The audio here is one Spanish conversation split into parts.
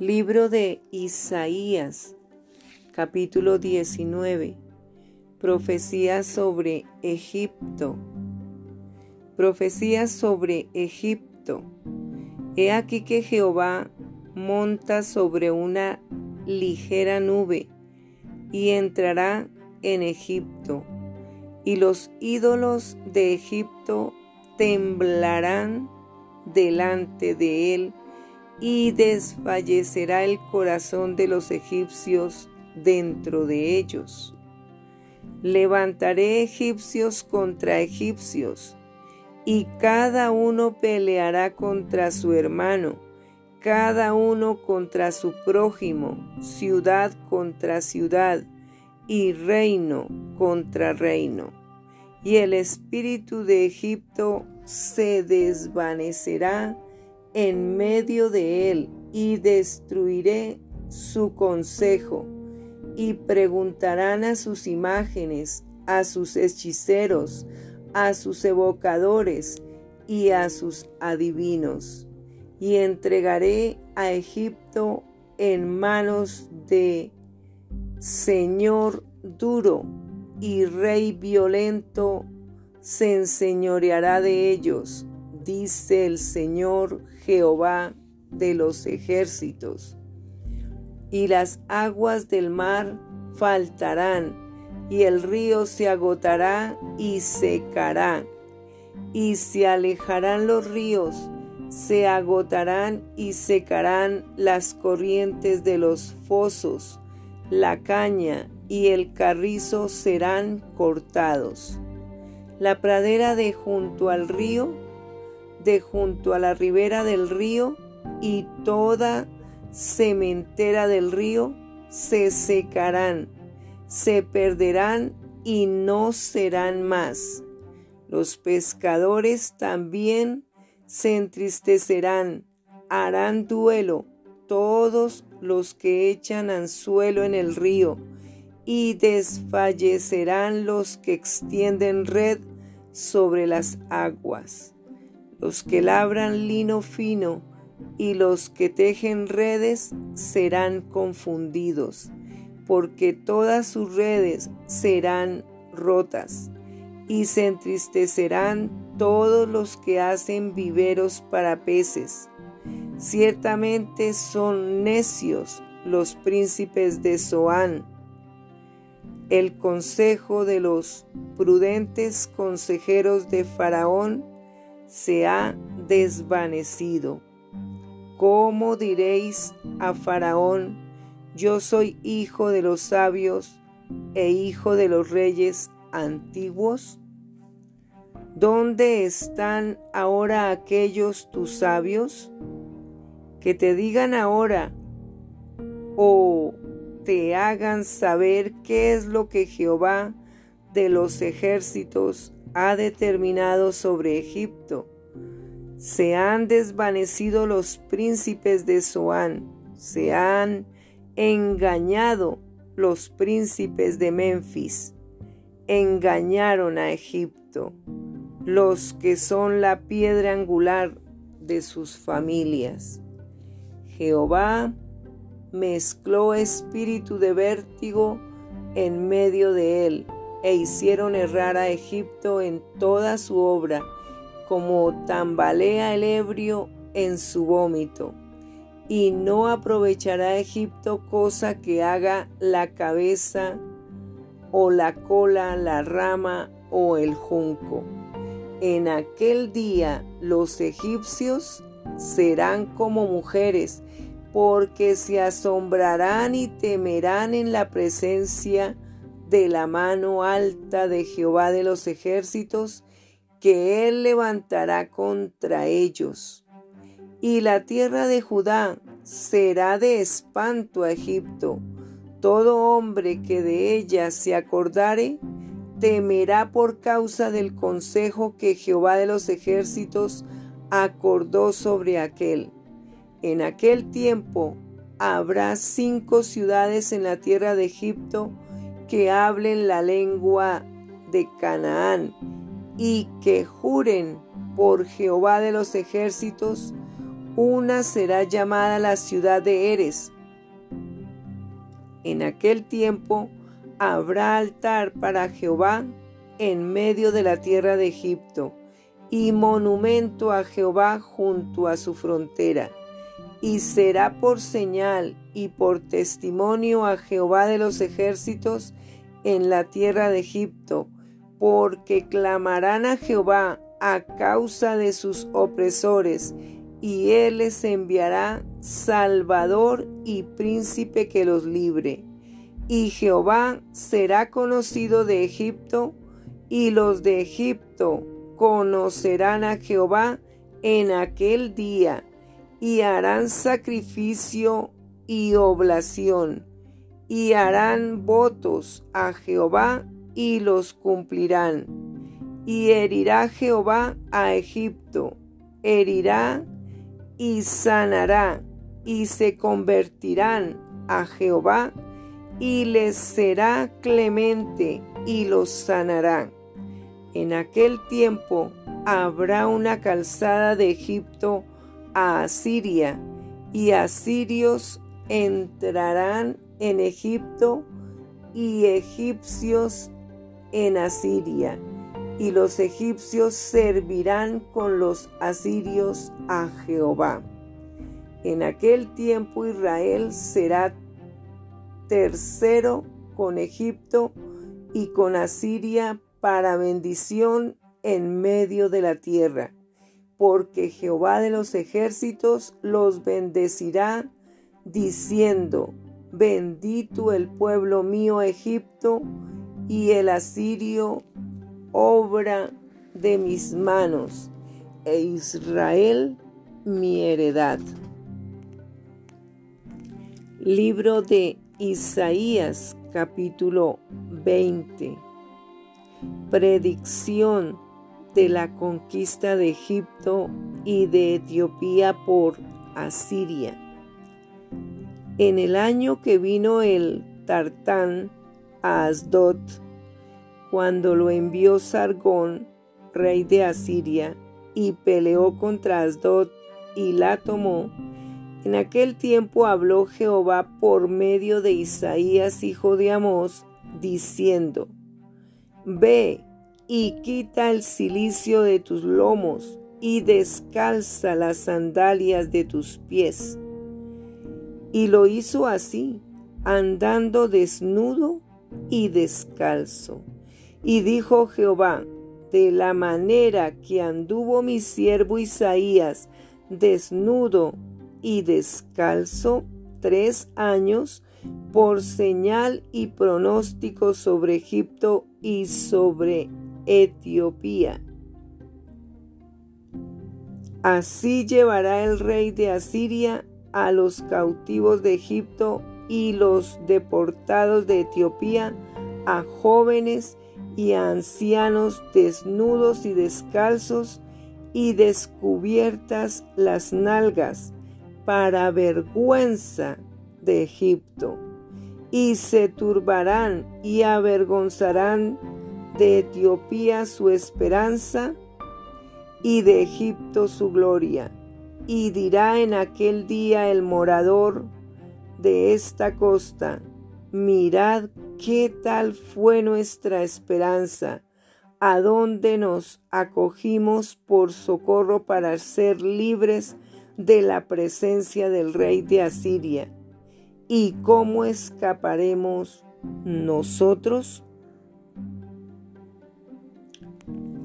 Libro de Isaías, capítulo 19. Profecía sobre Egipto. Profecía sobre Egipto. He aquí que Jehová monta sobre una ligera nube y entrará en Egipto, y los ídolos de Egipto temblarán delante de él, y desfallecerá el corazón de los egipcios dentro de ellos. Levantaré egipcios contra egipcios, y cada uno peleará contra su hermano, cada uno contra su prójimo, ciudad contra ciudad, y reino contra reino. Y el espíritu de Egipto se desvanecerá en medio de él, y destruiré su consejo, y preguntarán a sus imágenes, a sus hechiceros, a sus evocadores y a sus adivinos, y entregaré a Egipto en manos de Señor duro y Rey violento se enseñoreará de ellos, dice el Señor Jehová de los ejércitos. Y las aguas del mar faltarán, y el río se agotará y secará, y se alejarán los ríos, se agotarán y secarán las corrientes de los fosos, la caña y el carrizo serán cortados. La pradera de junto al río, de junto a la ribera del río y toda sementera del río se secarán, se perderán y no serán más. Los pescadores también se entristecerán, harán duelo todos los que echan anzuelo en el río, y desfallecerán los que extienden red sobre las aguas, los que labran lino fino y los que tejen redes serán confundidos, porque todas sus redes serán rotas, y se entristecerán todos los que hacen viveros para peces Ciertamente son necios los príncipes de Zoán. El consejo de los prudentes consejeros de Faraón se ha desvanecido. ¿Cómo diréis a Faraón, yo soy hijo de los sabios e hijo de los reyes antiguos? ¿Dónde están ahora aquellos tus sabios? que te digan ahora o te hagan saber qué es lo que Jehová de los ejércitos ha determinado sobre Egipto. Se han desvanecido los príncipes de Zoán, se han engañado los príncipes de Memphis, engañaron a Egipto, los que son la piedra angular de sus familias. Jehová mezcló espíritu de vértigo en medio de él, e hicieron errar a Egipto en toda su obra, como tambalea el ebrio en su vómito. Y no aprovechará Egipto cosa que haga la cabeza o la cola, la rama o el junco. En aquel día los egipcios serán como mujeres, porque se asombrarán y temerán en la presencia de la mano alta de Jehová de los ejércitos, que él levantará contra ellos. Y la tierra de Judá será de espanto a Egipto. Todo hombre que de ella se acordare, temerá por causa del consejo que Jehová de los ejércitos acordó sobre aquel. En aquel tiempo habrá cinco ciudades en la tierra de Egipto que hablen la lengua de Canaán y que juren por Jehová de los ejércitos una será llamada la ciudad de Eres. En aquel tiempo habrá altar para Jehová en medio de la tierra de Egipto y monumento a Jehová junto a su frontera. Y será por señal y por testimonio a Jehová de los ejércitos en la tierra de Egipto, porque clamarán a Jehová a causa de sus opresores, y él les enviará Salvador y príncipe que los libre. Y Jehová será conocido de Egipto, y los de Egipto conocerán a Jehová en aquel día, y harán sacrificio y oblación, y harán votos a Jehová y los cumplirán. Y herirá Jehová a Egipto, herirá y sanará, y se convertirán a Jehová, y les será clemente, y los sanará. En aquel tiempo habrá una calzada de Egipto a Asiria, y asirios entrarán en Egipto, y egipcios en Asiria y los egipcios servirán con los asirios a Jehová. En aquel tiempo Israel será tercero con Egipto y con Asiria para bendición en medio de la tierra, porque Jehová de los ejércitos los bendecirá, diciendo, bendito el pueblo mío Egipto y el asirio obra de mis manos, e Israel mi heredad. Libro de Isaías capítulo 20. Predicción de la conquista de Egipto y de Etiopía por Asiria. En el año que vino el Tartán a Asdod, cuando lo envió Sargón, rey de Asiria, y peleó contra Asdod y la tomó, en aquel tiempo habló Jehová por medio de Isaías, hijo de Amós, diciendo, Ve y quita el cilicio de tus lomos y descalza las sandalias de tus pies. Y lo hizo así, andando desnudo y descalzo. Y dijo Jehová, de la manera que anduvo mi siervo Isaías, desnudo y descalzo, tres años, por señal y pronóstico sobre Egipto y sobre Etiopía. Así llevará el rey de Asiria a los cautivos de Egipto y los deportados de Etiopía, a jóvenes y a ancianos desnudos y descalzos y descubiertas las nalgas, para vergüenza de Egipto. Y se turbarán y avergonzarán de Etiopía su esperanza y de Egipto su gloria. Y dirá en aquel día el morador de esta costa, mirad qué tal fue nuestra esperanza, a dónde nos acogimos por socorro para ser libres de la presencia del rey de Asiria. ¿Y cómo escaparemos nosotros?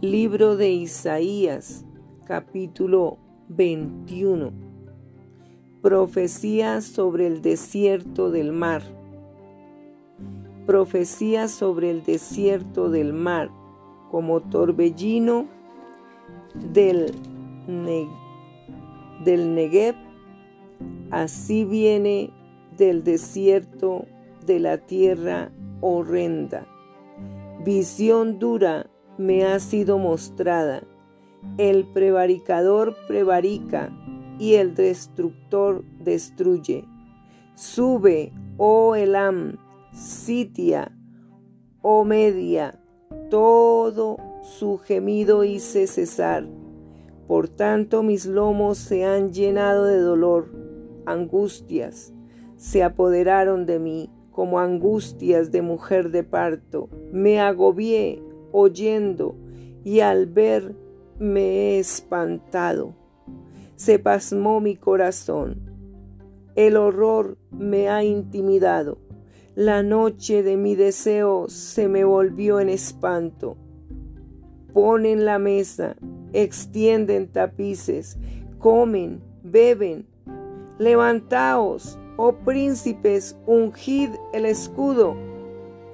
Libro de Isaías, capítulo 21. Profecía sobre el desierto del mar profecía sobre el desierto del mar, como torbellino del, del Negev, así viene del desierto de la tierra horrenda. Visión dura me ha sido mostrada. El prevaricador prevarica y el destructor destruye. Sube, oh Elam, Sitia, o Media, todo su gemido hice cesar, Por tanto mis lomos se han llenado de dolor, angustias se apoderaron de mí como angustias de mujer de parto. Me agobié oyendo y al ver me he espantado. Se pasmó mi corazón. El horror me ha intimidado. La noche de mi deseo se me volvió en espanto. Ponen la mesa, extienden tapices, comen, beben. Levantaos, oh príncipes, ungid el escudo,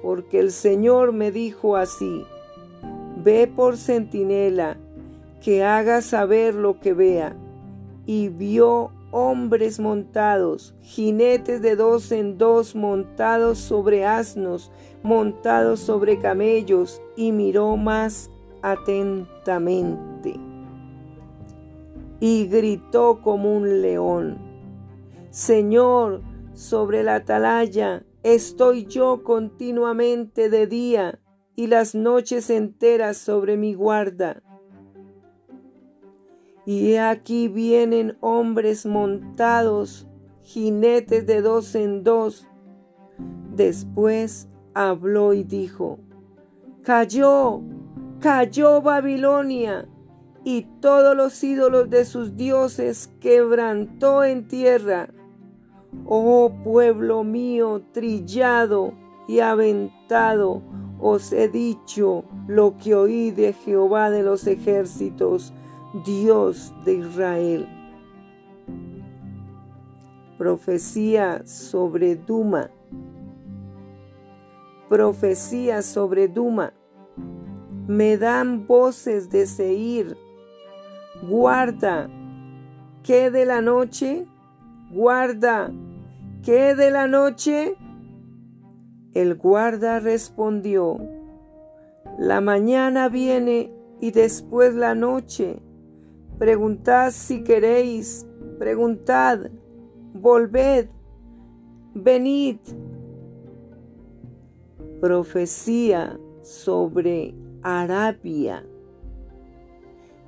porque el Señor me dijo así, ve por centinela, que haga saber lo que vea. Y vio hombres montados, jinetes de dos en dos montados sobre asnos, montados sobre camellos, y miró más atentamente. Y gritó como un león, Señor, sobre la atalaya estoy yo continuamente de día y las noches enteras sobre mi guarda. Y aquí vienen hombres montados, jinetes de dos en dos. Después habló y dijo, Cayó, cayó Babilonia, y todos los ídolos de sus dioses quebrantó en tierra. Oh pueblo mío, trillado y aventado, os he dicho lo que oí de Jehová de los ejércitos Dios de Israel. Profecía sobre Duma. Profecía sobre Duma. Me dan voces de Seir. Guarda, ¿qué de la noche? Guarda, ¿qué de la noche? El guarda respondió, la mañana viene y después la noche Preguntad si queréis, preguntad, volved, venid. Profecía sobre Arabia.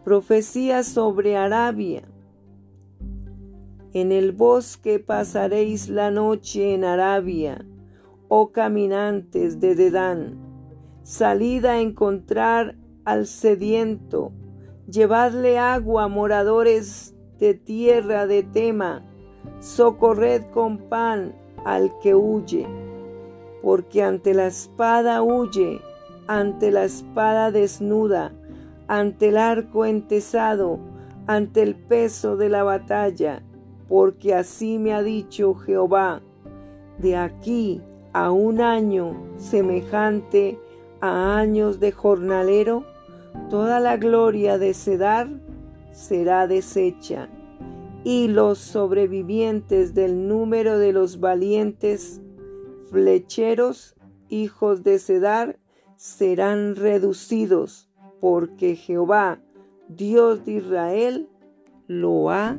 Profecía sobre Arabia. En el bosque pasaréis la noche en Arabia, oh caminantes de Dedán. Salid a encontrar al sediento Llevadle agua, moradores de tierra de Tema, socorred con pan al que huye, porque ante la espada huye, ante la espada desnuda, ante el arco entesado, ante el peso de la batalla, porque así me ha dicho Jehová, de aquí a un año semejante a años de jornalero, toda la gloria de Cedar será deshecha, y los sobrevivientes del número de los valientes flecheros, hijos de Cedar, serán reducidos, porque Jehová, Dios de Israel, lo ha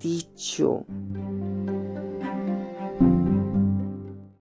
dicho.